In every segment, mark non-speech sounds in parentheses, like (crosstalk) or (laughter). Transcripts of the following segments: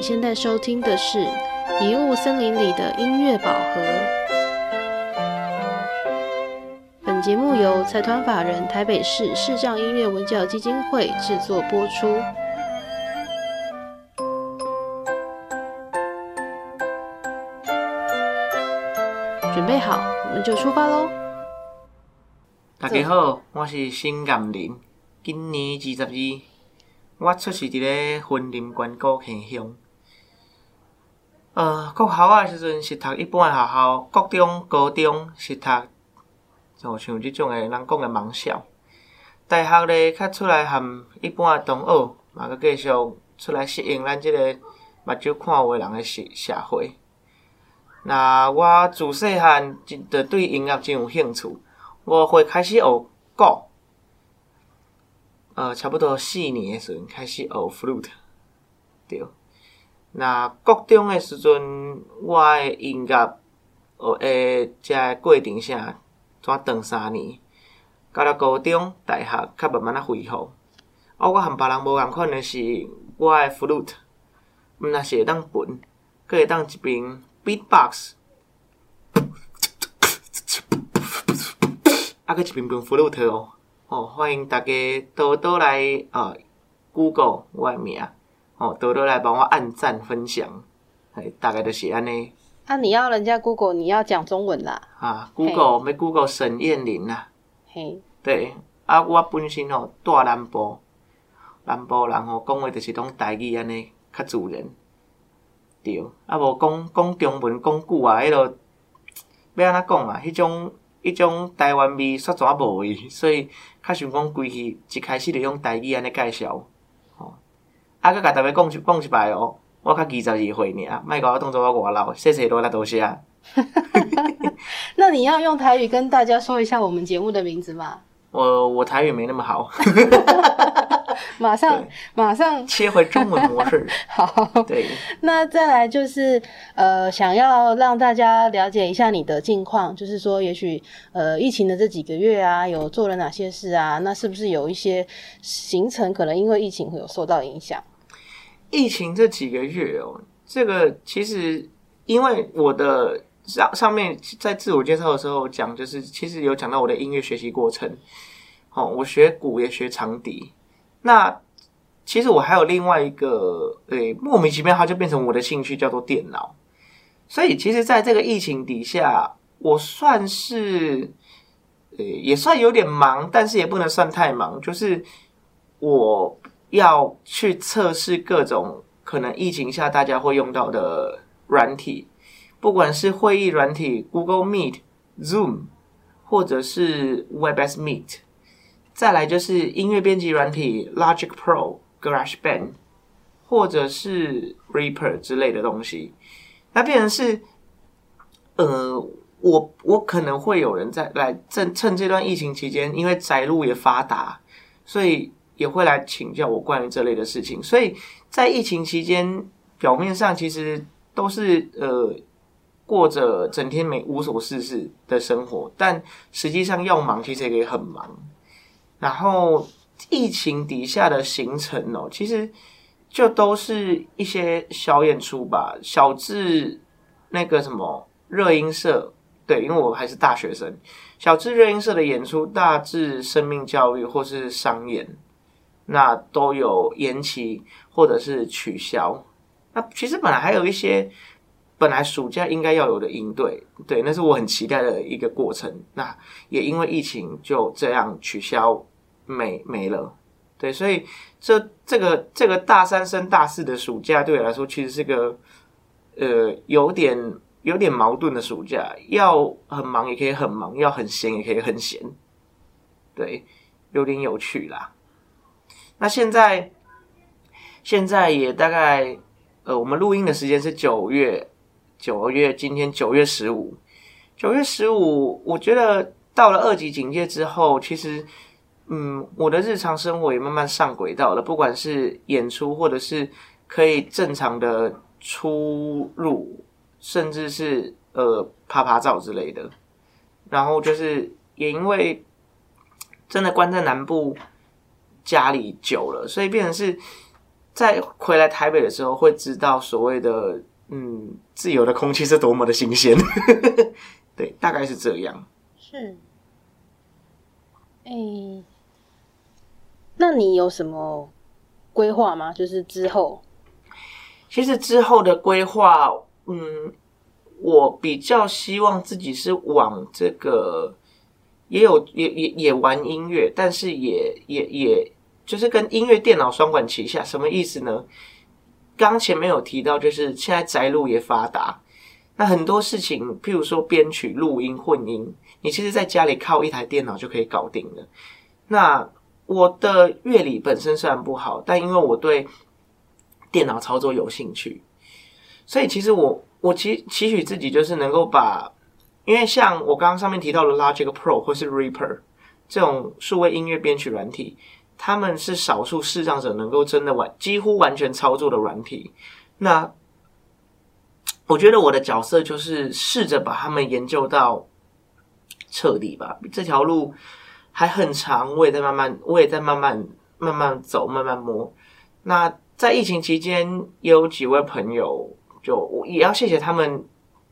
你现在收听的是《迷雾森林里的音乐宝盒》。本节目由财团法人台北市视障音乐文教基金会制作播出。准备好，我们就出发喽！大家好，我是新岩林，今年二十二，我出世伫咧云林县国县乡。呃，国校啊时阵是读一般诶学校，国中、高中是读就像即种诶人讲诶盲校。大学咧，较出来含一般诶同学，嘛阁继续出来适应咱即个目睭看有诶人诶社社会。那我自细汉就对音乐真有兴趣，我会开始学鼓，呃，差不多四年诶时阵开始学 flute，对。那高中诶时阵，我诶音乐学诶遮过程啥，怎长三年，到了高中、大学，较慢慢啊恢复。啊，我含别人无共款诶是，我诶 flute，毋若是会当分，佮会当一边。Beatbox，啊，个一边边 flute 哦，哦，欢迎大家多多来啊，Google 我诶名，哦，多多来帮我按赞分享，哎，大概就是安尼。啊，你要人家 Google，你要讲中文啦。啊，Google 要 Google 沈燕玲啦。嘿，对，啊，我本身吼住南部，南部人吼讲话就是拢台语安尼，较自然。对，啊无讲讲中文讲久啊，迄落要安怎讲啊？迄种迄种台湾味煞全无去，所以较想讲规气一开始就用台语安尼介绍，吼。啊，佮甲逐个讲一讲一摆哦，我较二十二岁尔，莫甲我当做我外老，谢谢多啦，多谢。那你要用台语跟大家说一下我们节目的名字吗？我我台语没那么好。(laughs) (laughs) 马上，马上切回中文模式。(laughs) 好，对。那再来就是，呃，想要让大家了解一下你的近况，就是说，也许，呃，疫情的这几个月啊，有做了哪些事啊？那是不是有一些行程可能因为疫情会有受到影响？疫情这几个月哦，这个其实因为我的上上面在自我介绍的时候讲，就是其实有讲到我的音乐学习过程。哦，我学鼓也学长笛。那其实我还有另外一个，诶，莫名其妙它就变成我的兴趣，叫做电脑。所以其实，在这个疫情底下，我算是，呃，也算有点忙，但是也不能算太忙。就是我要去测试各种可能疫情下大家会用到的软体，不管是会议软体，Google Meet、Zoom，或者是 Webex Meet。再来就是音乐编辑软体，Logic Pro、GarageBand，或者是 Reaper 之类的东西。那变成是，呃，我我可能会有人在来趁趁这段疫情期间，因为宅路也发达，所以也会来请教我关于这类的事情。所以在疫情期间，表面上其实都是呃过着整天没无所事事的生活，但实际上要忙，其实也很忙。然后疫情底下的行程哦，其实就都是一些小演出吧，小至那个什么热音社，对，因为我还是大学生，小至热音社的演出，大至生命教育或是商演，那都有延期或者是取消。那其实本来还有一些本来暑假应该要有的应对，对，那是我很期待的一个过程。那也因为疫情就这样取消。没没了，对，所以这这个这个大三升大四的暑假对我来说，其实是个呃有点有点矛盾的暑假，要很忙也可以很忙，要很闲也可以很闲，对，有点有趣啦。那现在现在也大概呃，我们录音的时间是九月九月，今天九月十五，九月十五，我觉得到了二级警戒之后，其实。嗯，我的日常生活也慢慢上轨道了，不管是演出，或者是可以正常的出入，甚至是呃拍拍照之类的。然后就是也因为真的关在南部家里久了，所以变成是在回来台北的时候，会知道所谓的嗯自由的空气是多么的新鲜。(laughs) 对，大概是这样。是。哎，那你有什么规划吗？就是之后，其实之后的规划，嗯，我比较希望自己是往这个，也有也也也玩音乐，但是也也也就是跟音乐电脑双管齐下。什么意思呢？刚前面有提到，就是现在宅录也发达，那很多事情，譬如说编曲、录音、混音。你其实在家里靠一台电脑就可以搞定了。那我的乐理本身虽然不好，但因为我对电脑操作有兴趣，所以其实我我期期许自己就是能够把，因为像我刚刚上面提到的 Logic Pro 或是 Reaper 这种数位音乐编曲软体，他们是少数视障者能够真的完几乎完全操作的软体。那我觉得我的角色就是试着把他们研究到。彻底吧，这条路还很长，我也在慢慢，我也在慢慢慢慢走，慢慢摸。那在疫情期间，也有几位朋友，就我也要谢谢他们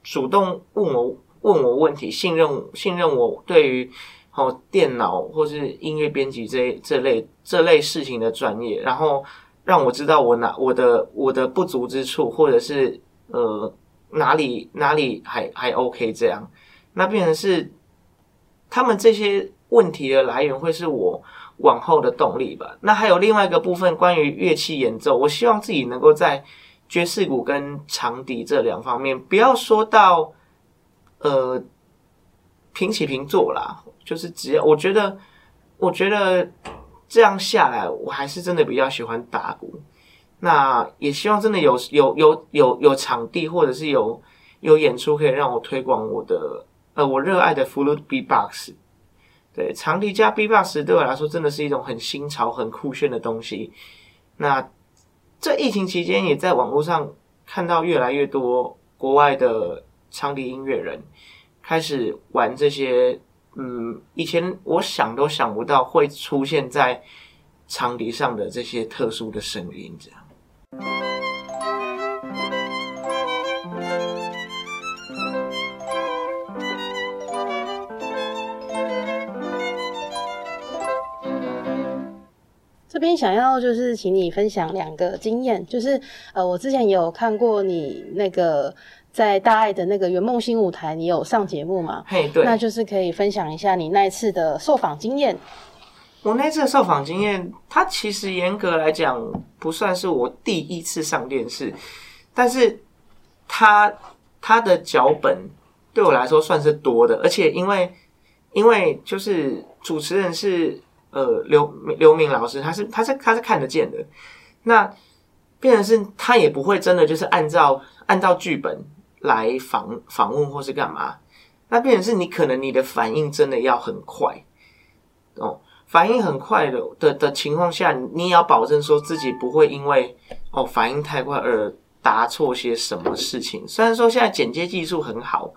主动问我问我问题，信任信任我对于哦电脑或是音乐编辑这这类这类事情的专业，然后让我知道我哪我的我的不足之处，或者是呃哪里哪里还还 OK 这样，那变成是。他们这些问题的来源会是我往后的动力吧。那还有另外一个部分，关于乐器演奏，我希望自己能够在爵士鼓跟长笛这两方面，不要说到呃平起平坐啦，就是只要我觉得，我觉得这样下来，我还是真的比较喜欢打鼓。那也希望真的有有有有有场地，或者是有有演出，可以让我推广我的。呃，我热爱的 flute B-box 对长笛加 B-box 对我来说真的是一种很新潮、很酷炫的东西。那这疫情期间，也在网络上看到越来越多国外的长笛音乐人开始玩这些，嗯，以前我想都想不到会出现在长笛上的这些特殊的声音，这样。这边想要就是请你分享两个经验，就是呃，我之前有看过你那个在大爱的那个圆梦新舞台，你有上节目吗？嘿，对，那就是可以分享一下你那一次的受访经验。我那次的受访经验，它其实严格来讲不算是我第一次上电视，但是它它的脚本对我来说算是多的，而且因为因为就是主持人是。呃，刘刘明老师，他是他是他是看得见的，那变成是他也不会真的就是按照按照剧本来访访问或是干嘛，那变成是你可能你的反应真的要很快哦，反应很快的的的情况下，你也要保证说自己不会因为哦反应太快而答错些什么事情。虽然说现在剪接技术很好，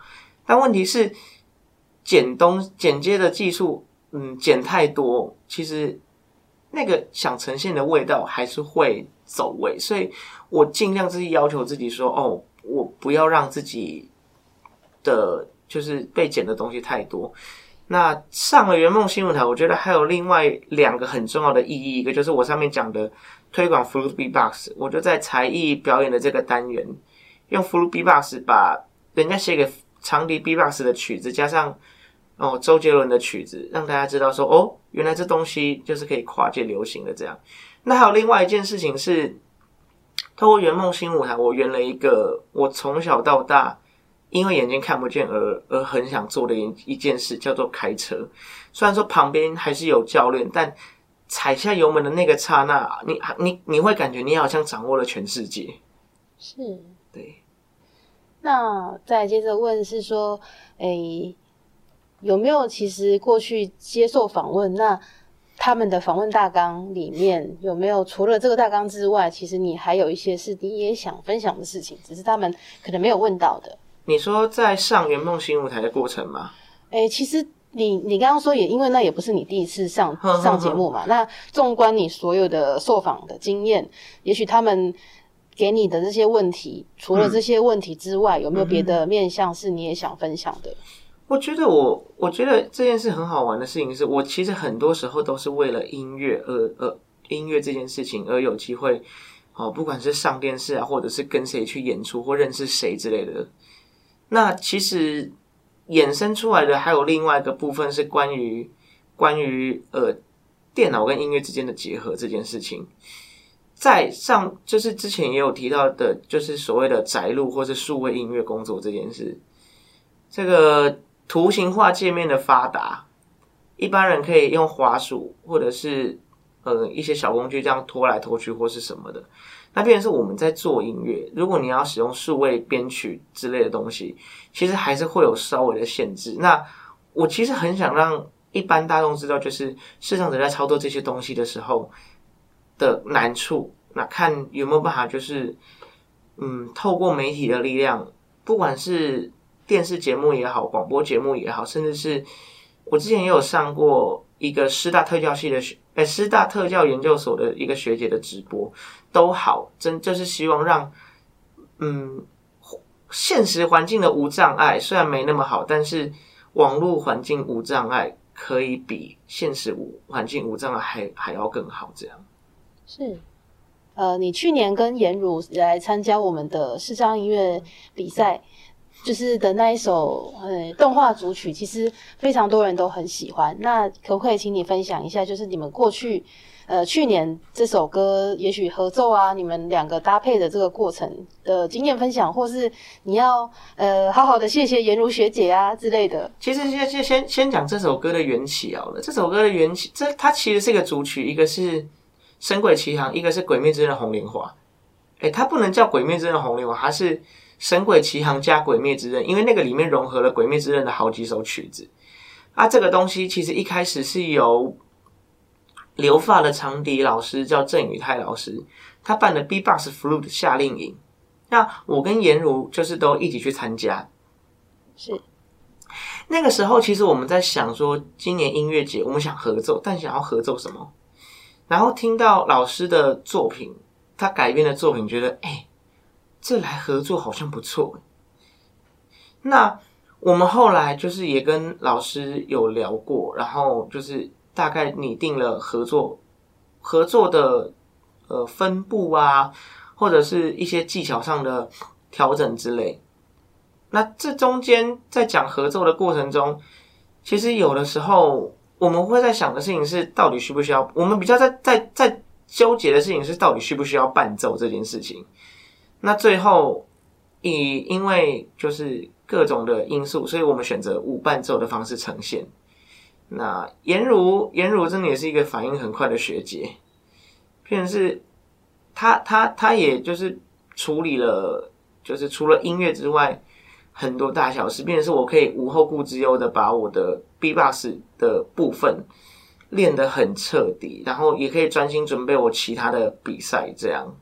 但问题是剪东剪接的技术。嗯，剪太多，其实那个想呈现的味道还是会走味，所以我尽量自己要求自己说，哦，我不要让自己的就是被剪的东西太多。那上了圆梦新闻台，我觉得还有另外两个很重要的意义，一个就是我上面讲的推广 f l u t B Box，我就在才艺表演的这个单元，用 f l u t B Box 把人家写给长笛 B Box 的曲子加上。哦，周杰伦的曲子让大家知道说，哦，原来这东西就是可以跨界流行的这样。那还有另外一件事情是，透过圆梦新舞台，我圆了一个我从小到大因为眼睛看不见而而很想做的一一件事，叫做开车。虽然说旁边还是有教练，但踩下油门的那个刹那，你你你会感觉你好像掌握了全世界。是，对。那再接着问是说，诶。有没有其实过去接受访问，那他们的访问大纲里面有没有除了这个大纲之外，其实你还有一些是你也想分享的事情，只是他们可能没有问到的。你说在上圆梦新舞台的过程吗？哎，其实你你刚刚说也因为那也不是你第一次上上节目嘛，那纵观你所有的受访的经验，也许他们给你的这些问题，除了这些问题之外，有没有别的面向是你也想分享的？我觉得我我觉得这件事很好玩的事情是，我其实很多时候都是为了音乐而而音乐这件事情而有机会哦，不管是上电视啊，或者是跟谁去演出或认识谁之类的。那其实。衍生出来的还有另外一个部分是关于关于呃电脑跟音乐之间的结合这件事情，在上就是之前也有提到的，就是所谓的宅录或是数位音乐工作这件事。这个图形化界面的发达，一般人可以用滑鼠或者是呃一些小工具这样拖来拖去或是什么的。那变成是我们在做音乐，如果你要使用数位编曲之类的东西，其实还是会有稍微的限制。那我其实很想让一般大众知道，就是市场者在操作这些东西的时候的难处。那看有没有办法，就是嗯，透过媒体的力量，不管是电视节目也好，广播节目也好，甚至是我之前也有上过一个师大特教系的学，哎，师大特教研究所的一个学姐的直播。都好，真就是希望让，嗯，现实环境的无障碍虽然没那么好，但是网络环境无障碍可以比现实无环境无障碍还还要更好。这样是，呃，你去年跟颜如来参加我们的视障音乐比赛，就是的那一首呃动画主曲，其实非常多人都很喜欢。那可不可以请你分享一下，就是你们过去？呃，去年这首歌也许合奏啊，你们两个搭配的这个过程的经验分享，或是你要呃好好的谢谢颜如学姐啊之类的。其实先先先先讲这首歌的缘起好了。这首歌的缘起，这它其实是一个主曲，一个是《神鬼奇航》，一个是《鬼灭之刃》红莲华。哎，它不能叫《鬼灭之刃》红莲华，它是《神鬼奇航》加《鬼灭之刃》，因为那个里面融合了《鬼灭之刃》的好几首曲子。啊，这个东西其实一开始是由。留发的长笛老师叫郑宇泰老师，他办的 B-box flute 夏令营，那我跟颜如就是都一起去参加。是那个时候，其实我们在想说，今年音乐节我们想合奏，但想要合奏什么？然后听到老师的作品，他改编的作品，觉得哎，这来合作好像不错。那我们后来就是也跟老师有聊过，然后就是。大概拟定了合作合作的呃分布啊，或者是一些技巧上的调整之类。那这中间在讲合作的过程中，其实有的时候我们会在想的事情是，到底需不需要？我们比较在在在纠结的事情是，到底需不需要伴奏这件事情。那最后以因为就是各种的因素，所以我们选择无伴奏的方式呈现。那颜如颜如真的也是一个反应很快的学姐，便是她她她也就是处理了，就是除了音乐之外很多大小事，便是我可以无后顾之忧的把我的 B-box 的部分练得很彻底，然后也可以专心准备我其他的比赛。这样，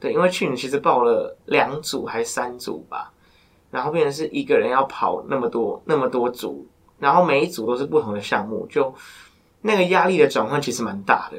对，因为去年其实报了两组还是三组吧，然后变成是一个人要跑那么多那么多组。然后每一组都是不同的项目，就那个压力的转换其实蛮大的。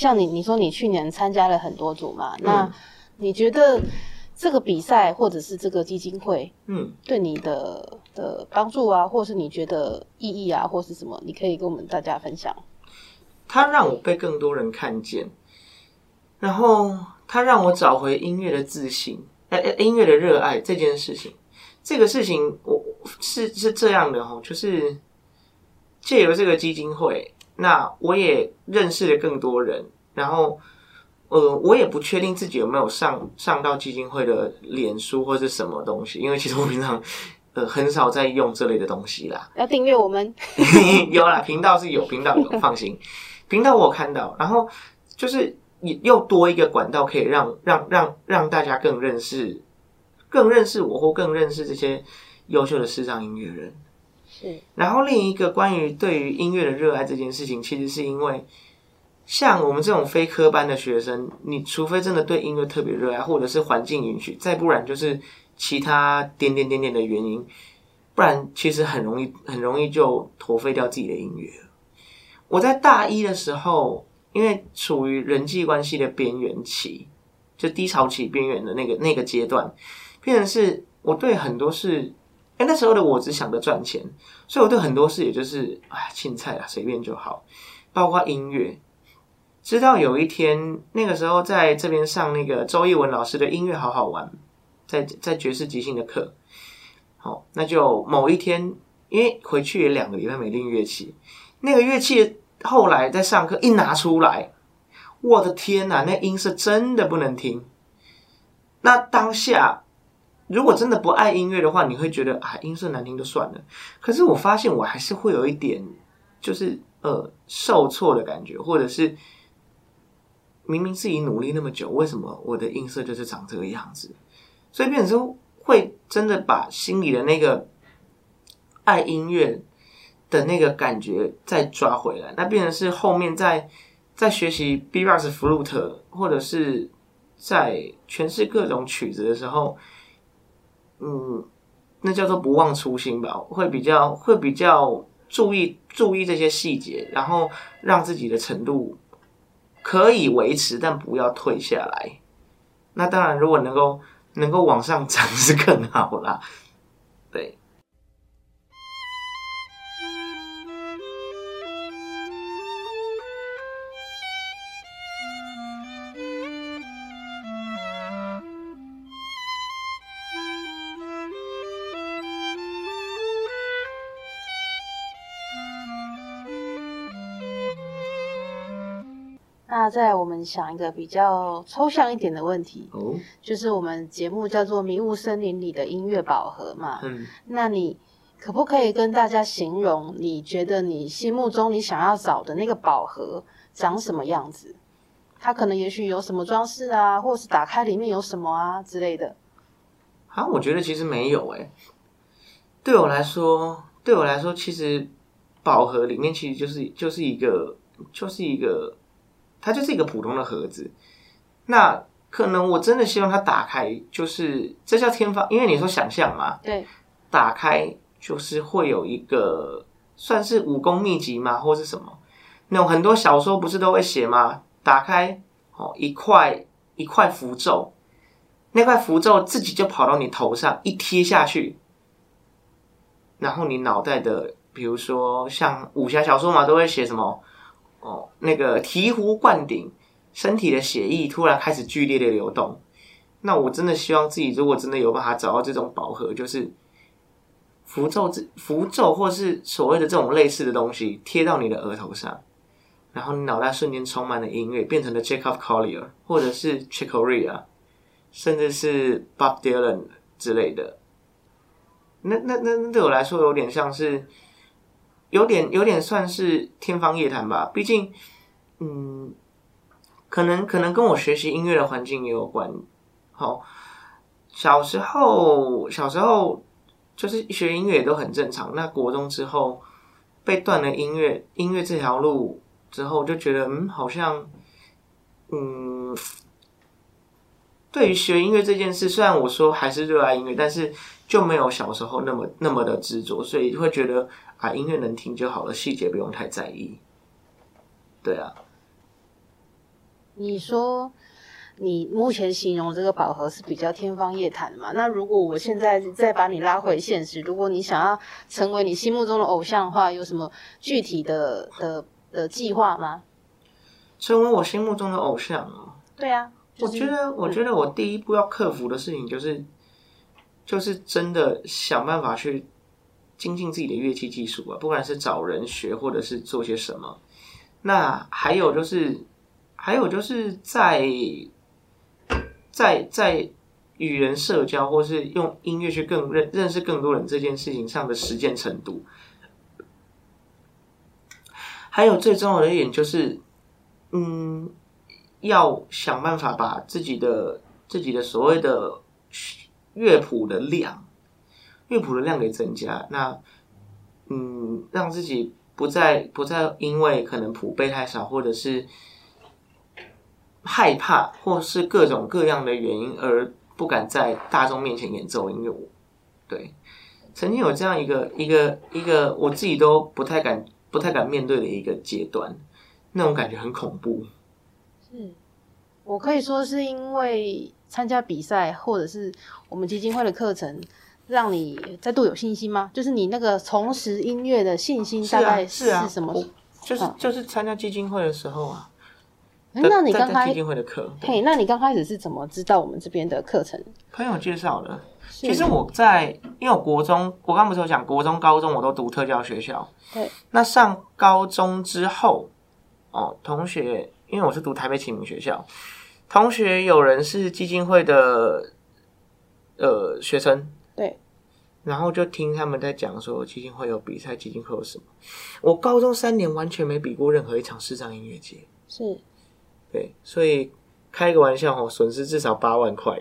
像你你说你去年参加了很多组嘛，那你觉得这个比赛或者是这个基金会，嗯，对你的的帮助啊，或是你觉得意义啊，或是什么，你可以跟我们大家分享。它让我被更多人看见，然后它让我找回音乐的自信，哎哎，音乐的热爱这件事情，这个事情我是是这样的哈，就是借由这个基金会，那我也认识了更多人，然后呃，我也不确定自己有没有上上到基金会的脸书或是什么东西，因为其实我平常 (laughs) 呃很少在用这类的东西啦。要订阅我们，(laughs) 有啦，频道是有，频道有，放心。(laughs) 频道我有看到，然后就是你又多一个管道，可以让让让让大家更认识、更认识我，或更认识这些优秀的视障音乐人。然后另一个关于对于音乐的热爱这件事情，其实是因为像我们这种非科班的学生，你除非真的对音乐特别热爱，或者是环境允许，再不然就是其他点点点点的原因，不然其实很容易很容易就颓废掉自己的音乐。我在大一的时候，因为处于人际关系的边缘期，就低潮期边缘的那个那个阶段，变成是我对很多事，那时候的我只想着赚钱，所以我对很多事也就是哎，青菜啊，随便就好，包括音乐。直到有一天，那个时候在这边上那个周一文老师的音乐好好玩，在在爵士即兴的课，好，那就某一天，因为回去也两个礼拜没练乐器，那个乐器。后来在上课一拿出来，我的天哪，那音色真的不能听。那当下如果真的不爱音乐的话，你会觉得啊，音色难听就算了。可是我发现我还是会有一点，就是呃受挫的感觉，或者是明明自己努力那么久，为什么我的音色就是长这个样子？所以变成说会真的把心里的那个爱音乐。的那个感觉再抓回来，那变成是后面在在学习 B r o s flute 或者是在诠释各种曲子的时候，嗯，那叫做不忘初心吧，会比较会比较注意注意这些细节，然后让自己的程度可以维持，但不要退下来。那当然，如果能够能够往上涨 (laughs) 是更好啦，对。再来，我们想一个比较抽象一点的问题，哦，就是我们节目叫做《迷雾森林里的音乐宝盒》嘛。嗯，那你可不可以跟大家形容，你觉得你心目中你想要找的那个宝盒长什么样子？它可能也许有什么装饰啊，或是打开里面有什么啊之类的。啊，我觉得其实没有诶。对我来说，对我来说，其实宝盒里面其实就是就是一个就是一个。它就是一个普通的盒子，那可能我真的希望它打开，就是这叫天方，因为你说想象嘛，对，打开就是会有一个算是武功秘籍吗，或是什么？那种很多小说不是都会写吗？打开哦，一块一块符咒，那块符咒自己就跑到你头上一贴下去，然后你脑袋的，比如说像武侠小说嘛，都会写什么？哦，那个醍醐灌顶，身体的血液突然开始剧烈的流动。那我真的希望自己，如果真的有办法找到这种饱和，就是符咒、之符咒，或是所谓的这种类似的东西，贴到你的额头上，然后你脑袋瞬间充满了音乐，变成了 Jacob Collier，或者是 Chick Corea，甚至是 Bob Dylan 之类的。那那那对我来说，有点像是。有点有点算是天方夜谭吧，毕竟，嗯，可能可能跟我学习音乐的环境也有关。好，小时候小时候就是学音乐也都很正常。那国中之后被断了音乐音乐这条路之后，就觉得嗯，好像嗯，对于学音乐这件事，虽然我说还是热爱音乐，但是就没有小时候那么那么的执着，所以会觉得。啊，音乐能听就好了，细节不用太在意。对啊，你说你目前形容这个饱和是比较天方夜谭嘛？那如果我现在再把你拉回现实，如果你想要成为你心目中的偶像的话，有什么具体的的的计划吗？成为我心目中的偶像哦。对啊，我觉得，我觉得我第一步要克服的事情就是，就是真的想办法去精进自己的乐器技术啊，不管是找人学，或者是做些什么。那还有就是，还有就是在在在与人社交，或是用音乐去更认认识更多人这件事情上的实践程度。还有最重要的一点就是，嗯。要想办法把自己的自己的所谓的乐谱的量，乐谱的量给增加。那嗯，让自己不再不再因为可能谱背太少，或者是害怕，或是各种各样的原因而不敢在大众面前演奏音乐。对，曾经有这样一个一个一个我自己都不太敢不太敢面对的一个阶段，那种感觉很恐怖。是，我可以说是因为参加比赛，或者是我们基金会的课程，让你再度有信心吗？就是你那个重拾音乐的信心，大概是什么？就是就是参加基金会的时候啊。那你刚开基金会的课，嘿，那你刚开始是怎么知道我们这边的课程？朋友介绍的。其实我在，因为我国中，我刚不是有讲国中、高中我都读特教学校。对。那上高中之后，哦，同学。因为我是读台北启明学校，同学有人是基金会的，呃，学生，对，然后就听他们在讲说基金会有比赛，基金会有什么。我高中三年完全没比过任何一场视障音乐节，是，对，所以开个玩笑哦，损失至少八万块，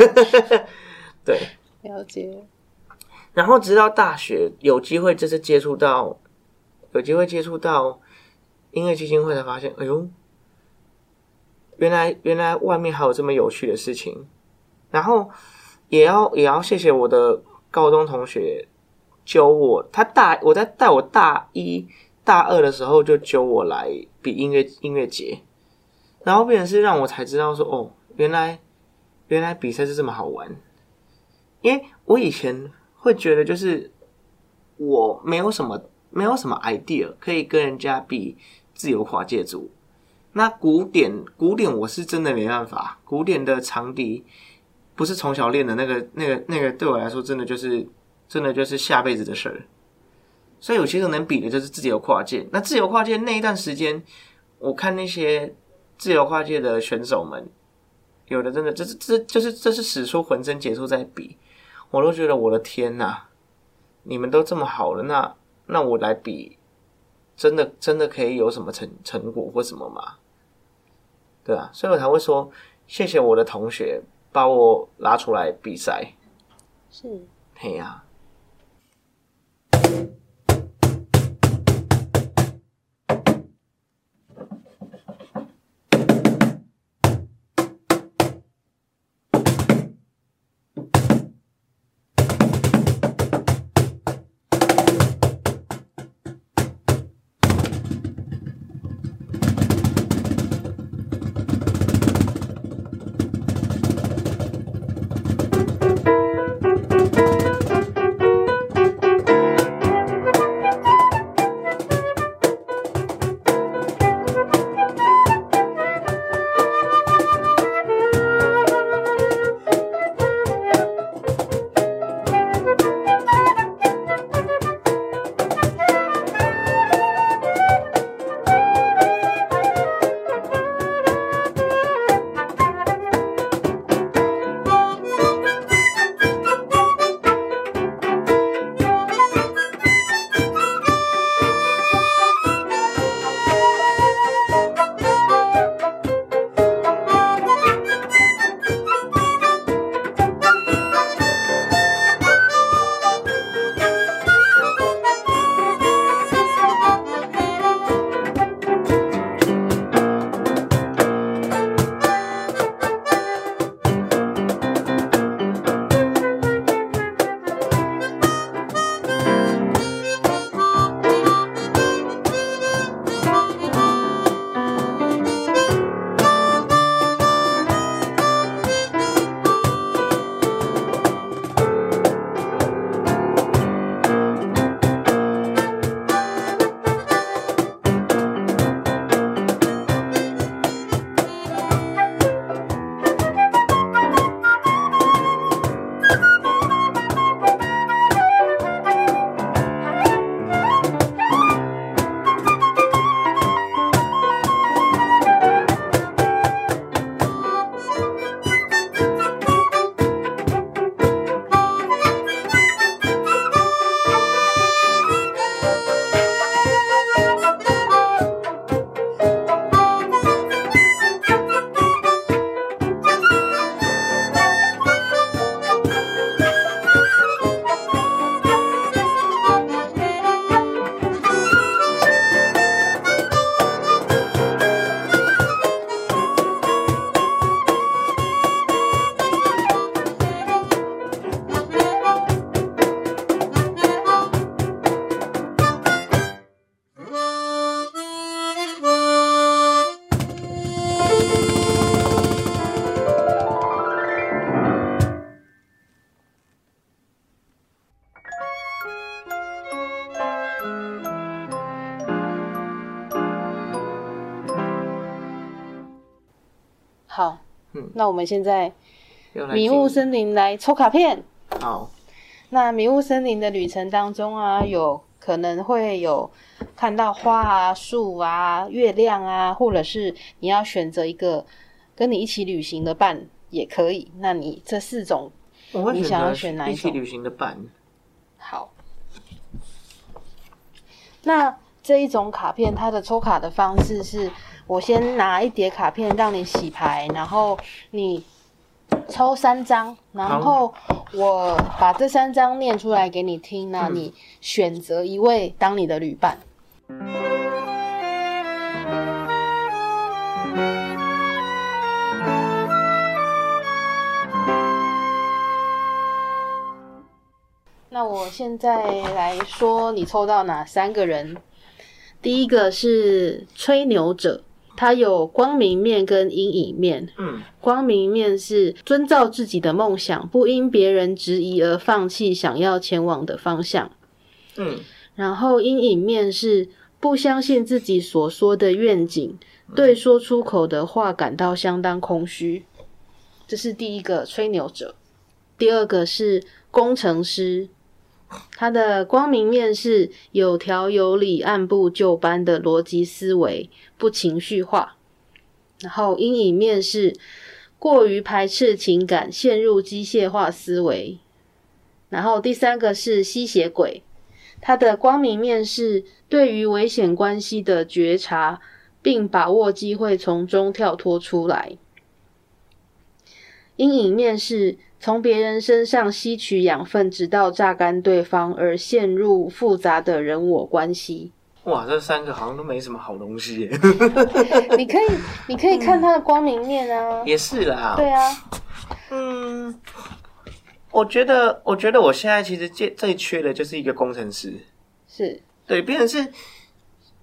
(laughs) 对，了解。然后直到大学有机会，就是接触到，有机会接触到。音乐基金会才发现，哎呦，原来原来外面还有这么有趣的事情。然后也要也要谢谢我的高中同学揪我，他大我在带我大一大二的时候就揪我来比音乐音乐节，然后变成是让我才知道说，哦，原来原来比赛是这么好玩。因为我以前会觉得就是我没有什么没有什么 idea 可以跟人家比。自由跨界组，那古典古典我是真的没办法，古典的长笛不是从小练的那个那个那个，对我来说真的就是真的就是下辈子的事儿。所以有些时候能比的就是自由跨界。那自由跨界那一段时间，我看那些自由跨界的选手们，有的真的这是这就是这是使出浑身解数在比，我都觉得我的天呐，你们都这么好了，那那我来比。真的真的可以有什么成成果或什么吗？对啊，所以我才会说谢谢我的同学把我拉出来比赛。是，嘿呀。好，那我们现在迷雾森林来抽卡片。好，那迷雾森林的旅程当中啊，有可能会有看到花啊、树啊、月亮啊，或者是你要选择一个跟你一起旅行的伴也可以。那你这四种你想要择选哪一种一起旅行的伴。好，那这一种卡片它的抽卡的方式是，我先拿一叠卡片让你洗牌，然后你抽三张，然后我把这三张念出来给你听，那嗯你选择一位当你的旅伴。那我现在来说，你抽到哪三个人？第一个是吹牛者，他有光明面跟阴影面。嗯光明面是遵照自己的梦想，不因别人质疑而放弃想要前往的方向。嗯然后阴影面是不相信自己所说的愿景，对说出口的话感到相当空虚。这是第一个吹牛者。第二个是工程师，他的光明面是有条有理、按部就班的逻辑思维，不情绪化。然后阴影面是过于排斥情感，陷入机械化思维。然后第三个是吸血鬼，他的光明面是对于危险关系的觉察，并把握机会从中跳脱出来。阴影面是从别人身上吸取养分，直到榨干对方，而陷入复杂的人我关系。哇，这三个好像都没什么好东西耶。(laughs) 你可以，你可以看他的光明面啊。也是啦，对啊，嗯，我觉得，我觉得我现在其实最最缺的就是一个工程师。是对，变成是，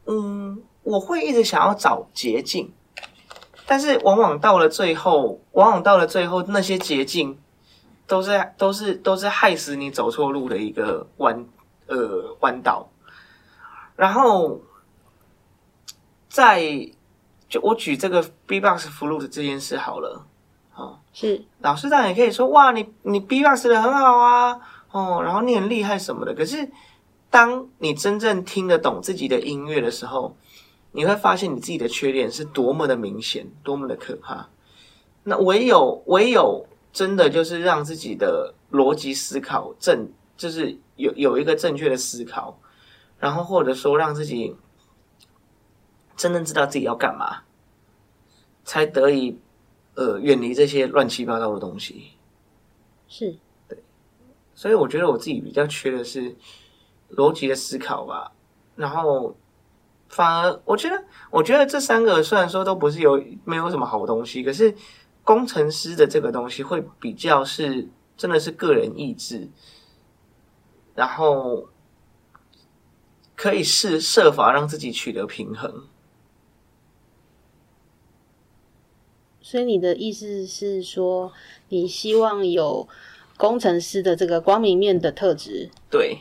嗯，我会一直想要找捷径，但是往往到了最后，往往到了最后，那些捷径都是都是都是害死你走错路的一个弯呃弯道。然后，在就我举这个 B-box flute 这件事好了，哦，是，老师当然也可以说哇，你你 B-box 的很好啊，哦，然后你很厉害什么的。可是，当你真正听得懂自己的音乐的时候，你会发现你自己的缺点是多么的明显，多么的可怕。那唯有唯有真的就是让自己的逻辑思考正，就是有有一个正确的思考，然后或者说让自己真正知道自己要干嘛，才得以呃远离这些乱七八糟的东西。是，对所以我觉得我自己比较缺的是逻辑的思考吧。然后反而我觉得，我觉得这三个虽然说都不是有没有什么好东西，可是工程师的这个东西会比较是真的是个人意志，然后可以试设法让自己取得平衡。所以你的意思是说，你希望有工程师的这个光明面的特质？对，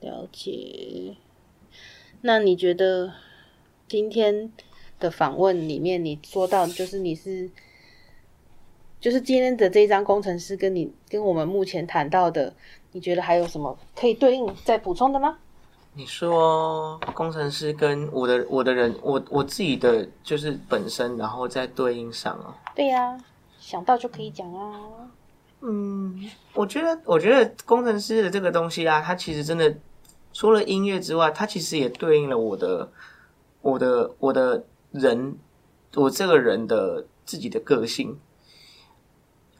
了解。那你觉得今天的访问里面，你说到就是你是，就是今天的这一张工程师跟你跟我们目前谈到的，你觉得还有什么可以对应再补充的吗？你说工程师跟我的我的人，我我自己的就是本身，然后再对应上啊。对呀、想到就可以讲啊。嗯，我觉得，我觉得工程师的这个东西啊，它其实真的除了音乐之外，它其实也对应了我的、我的、我的人，我这个人的自己的个性。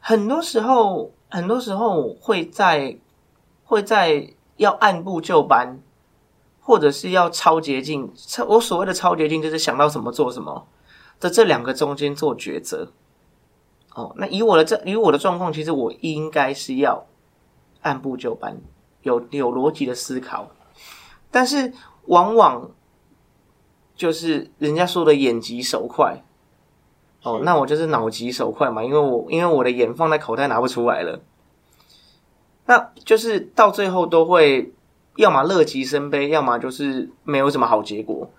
很多时候，很多时候会在会在要按部就班，或者是要超捷径。超我所谓的超捷径，就是想到什么做什么的这两个中间做抉择。哦，那以我的这以我的状况，其实我应该是要按部就班，有有逻辑的思考，但是往往就是人家说的眼疾手快。哦，那我就是脑急手快嘛，因为我因为我的眼放在口袋拿不出来了，那就是到最后都会要么乐极生悲，要么就是没有什么好结果。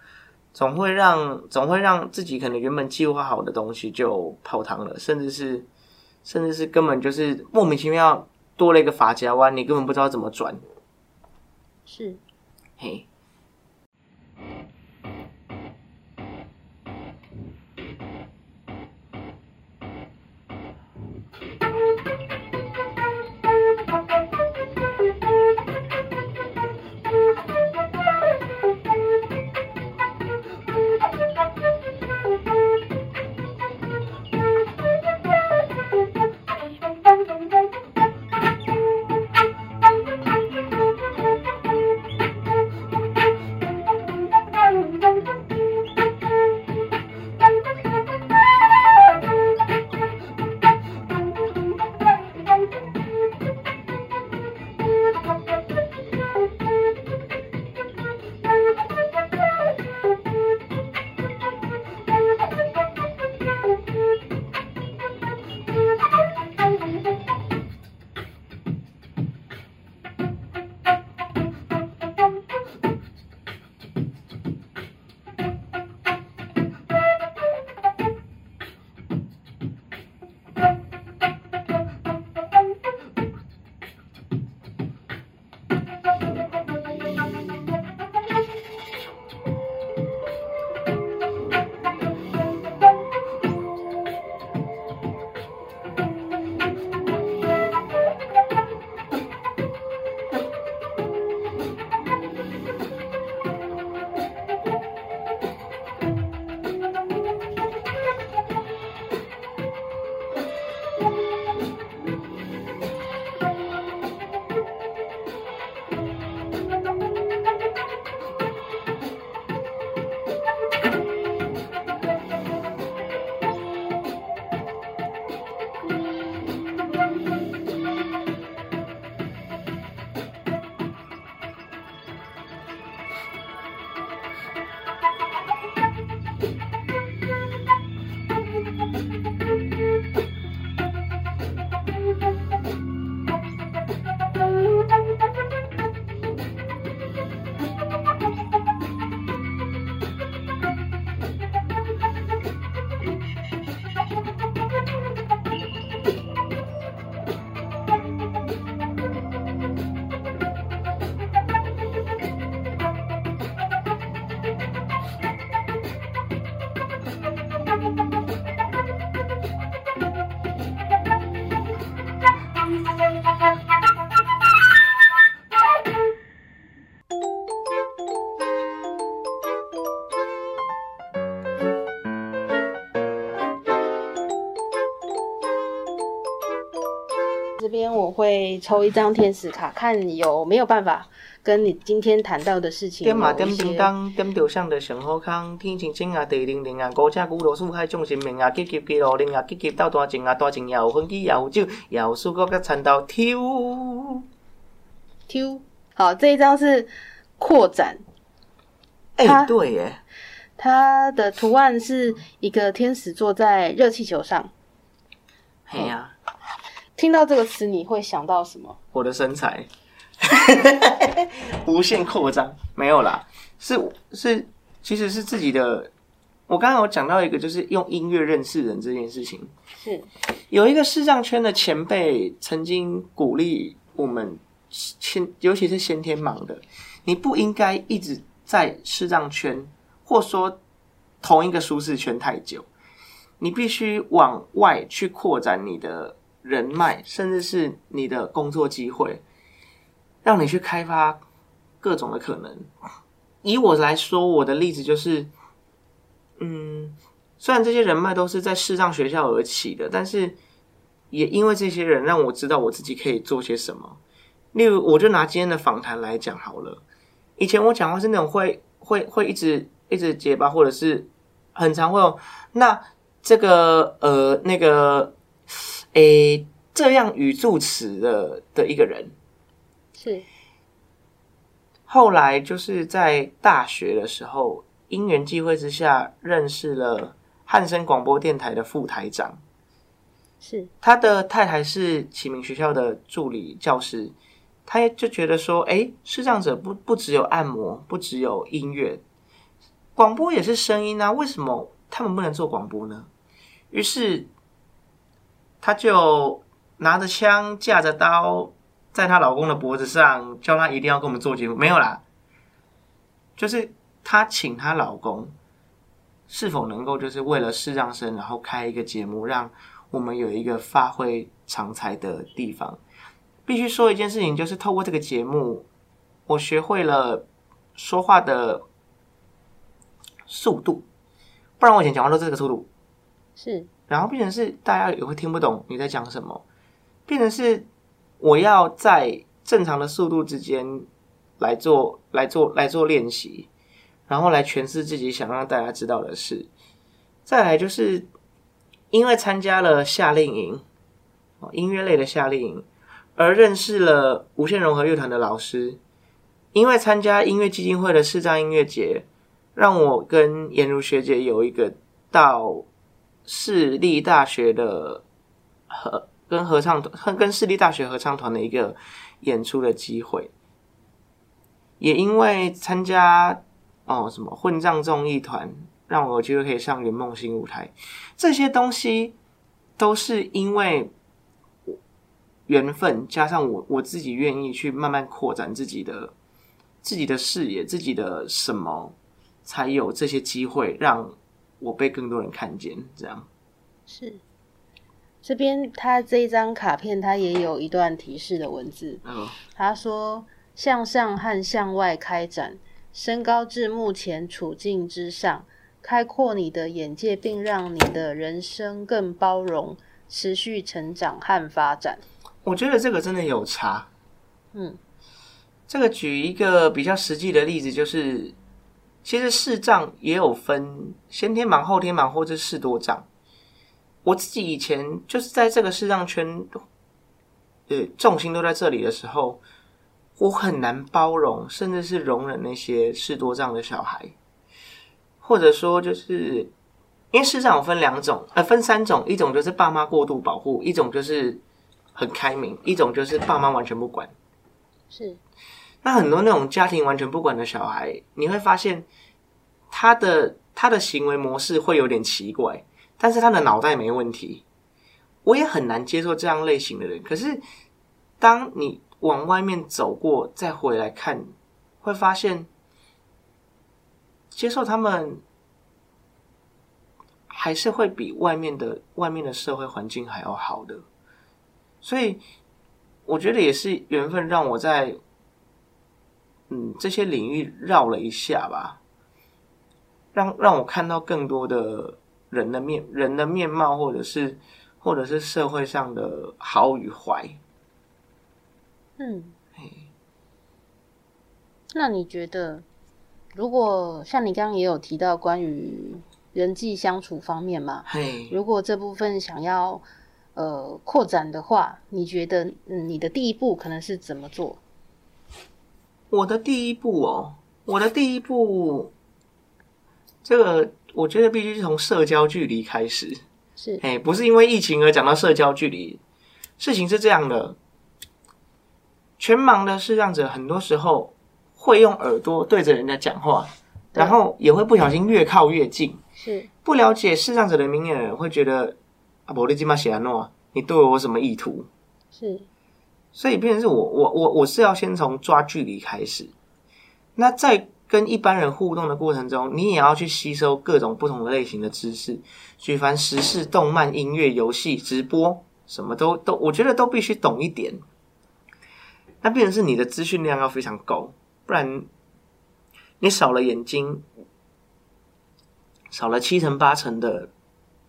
总会让总会让自己可能原本计划好的东西就泡汤了，甚至是甚至是根本就是莫名其妙多了一个发夹弯，你根本不知道怎么转。是，嘿，我会抽一张天使卡，看有没有办法跟你今天谈到的事情点嘛点点着上的上好康，天晴晴啊，地灵灵啊，五只牛罗树海众神明啊，急急急路灵啊，急急到大情啊，大情也有风机也有酒，也有水果甲蚕豆挑。Q。好，这一张是扩展，哎、它对耶，它的图案是一个天使坐在热气球上。嘿呀、听到这个词，你会想到什么？我的身材 (laughs) 无限扩张，没有啦，是是，其实是自己的。我刚刚有讲到一个，就是用音乐认识人这件事情。是有一个视障圈的前辈曾经鼓励我们先，尤其是先天盲的，你不应该一直在视障圈，或说同一个舒适圈太久，你必须往外去扩展你的人脉，甚至是你的工作机会，让你去开发各种的可能。以我来说，我的例子就是，嗯，虽然这些人脉都是在视障学校而起的，但是也因为这些人让我知道我自己可以做些什么。例如，我就拿今天的访谈来讲好了。以前我讲话是那种会会会一直一直结巴，或者是很常会有那这个呃那个诶这样语助词的的一个人。是后来就是在大学的时候，因缘际会之下认识了汉声广播电台的副台长。是他的太太是启明学校的助理教师，他也就觉得说，哎，视障者不不只有按摩，不只有音乐，广播也是声音啊，为什么他们不能做广播呢？于是，她就拿着枪，架着刀，在她老公的脖子上，叫他一定要跟我们做节目。没有啦，就是她请她老公，是否能够就是为了视障生，然后开一个节目，让我们有一个发挥长才的地方。必须说一件事情，就是透过这个节目，我学会了说话的速度，不然我以前讲话都是这个速度。是，然后变成是大家也会听不懂你在讲什么，变成是我要在正常的速度之间来做来做来做练习，然后来诠释自己想让大家知道的事。再来就是因为参加了夏令营，音乐类的夏令营，而认识了无限融合乐团的老师。因为参加音乐基金会的视障音乐节，让我跟颜如学姐有一个到。市立大学的合跟合唱团，跟市立大学合唱团的一个演出的机会，也因为参加哦什么混账综艺团，让我有机会可以上圆梦新舞台。这些东西都是因为缘分，加上我我自己愿意去慢慢扩展自己的自己的视野，自己的什么，才有这些机会让。我被更多人看见，这样是这边他这一张卡片，他也有一段提示的文字。嗯，他说：“向上和向外开展，升高至目前处境之上，开阔你的眼界，并让你的人生更包容，持续成长和发展。”我觉得这个真的有差。嗯，这个举一个比较实际的例子，就是。其实视障也有分先天盲、后天盲，或者视多障。我自己以前就是在这个视障圈，呃，重心都在这里的时候，我很难包容，甚至是容忍那些视多障的小孩，或者说就是因为视障有分两种，呃，分三种，一种就是爸妈过度保护，一种就是很开明，一种就是爸妈完全不管。是。那很多那种家庭完全不管的小孩，你会发现他的他的行为模式会有点奇怪，但是他的脑袋没问题。我也很难接受这样类型的人。可是当你往外面走过，再回来看，会发现接受他们还是会比外面的外面的社会环境还要好的。所以我觉得也是缘分，让我在。嗯，这些领域绕了一下吧，让让我看到更多的人的面人的面貌，或者是或者是社会上的好与坏。嗯，那你觉得，如果像你刚刚也有提到关于人际相处方面嘛？嘿，如果这部分想要呃扩展的话，你觉得嗯你的第一步可能是怎么做？我的第一步哦，我的第一步，这个我觉得必须是从社交距离开始。是，哎，不是因为疫情而讲到社交距离。事情是这样的，全盲的视障者很多时候会用耳朵对着人家讲话，然后也会不小心越靠越近。是，不了解视障者的明眼人会觉得啊，伯利基玛西安诺，你对我有什么意图？是。所以变成是我我我我是要先从抓距离开始，那在跟一般人互动的过程中，你也要去吸收各种不同的类型的知识，举凡时事、动漫、音乐、游戏、直播，什么都都，我觉得都必须懂一点。那变成是你的资讯量要非常够，不然你少了眼睛，少了七成八成的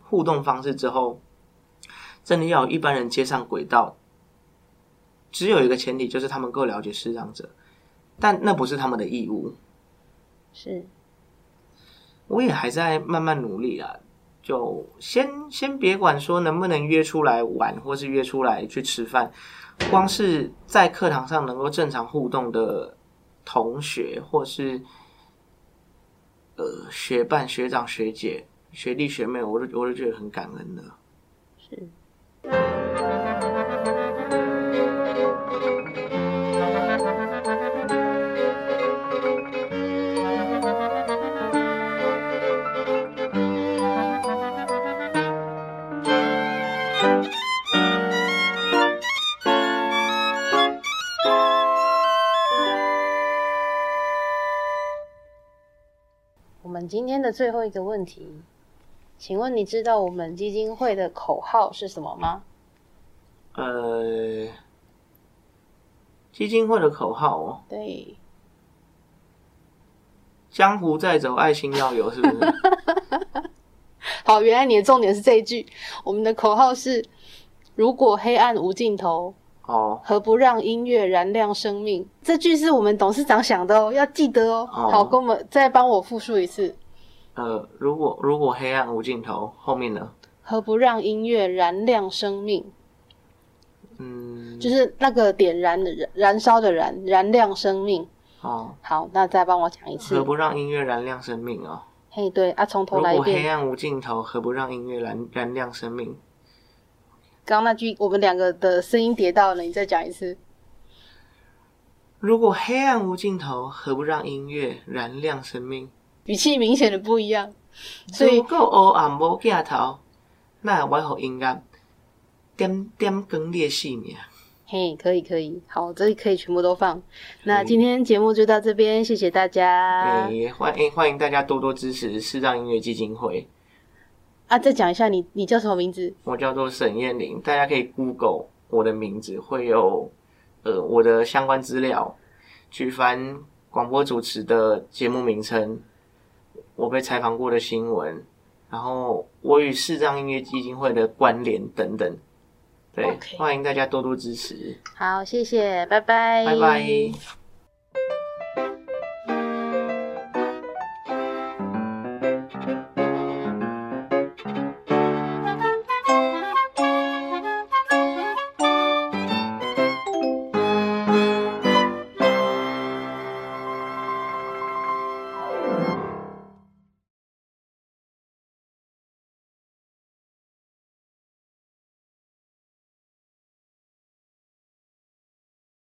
互动方式之后，真的要一般人接上轨道。只有一个前提，就是他们够了解视障者，但那不是他们的义务。是，我也还在慢慢努力啊。就先先别管说能不能约出来玩，或是约出来去吃饭，光是在课堂上能够正常互动的同学，或是呃学伴、学长、学姐、学弟、学妹，我都我都觉得很感恩的。是。今天的最后一个问题，请问你知道我们基金会的口号是什么吗？呃，基金会的口号哦，对，江湖再走，爱心要有，是不是？(laughs) 好，原来你的重点是这一句。我们的口号是：如果黑暗无尽头，哦，何不让音乐燃亮生命？这句是我们董事长想的哦，要记得哦。哦好，跟我们再帮我复述一次：呃，如果如果黑暗无尽头，后面呢？何不让音乐燃亮生命？嗯，就是那个点燃的燃燃烧的燃，燃亮生命。哦，好，那再帮我讲一次何。不让音乐燃亮生命哦？嘿，对啊，从头来一遍。果黑暗无尽头，何不让音乐燃燃亮生命？刚刚那句我们两个的声音叠到了，你再讲一次。如果黑暗无尽头，何不让音乐燃亮生命？语气明显的不一样，所以如果黑暗无尽头，那我好音乐点点光你的生命。嘿，可以可以，好，这里可以全部都放。那今天节目就到这边，谢谢大家。诶、欢迎欢迎大家多多支持视障音乐基金会。啊，再讲一下你你叫什么名字？我叫做沈燕玲，大家可以 Google 我的名字，会有呃我的相关资料，举凡广播主持的节目名称，我被采访过的新闻，然后我与视障音乐基金会的关联等等。对欢迎大家多多支持，好，谢谢，拜拜，拜拜。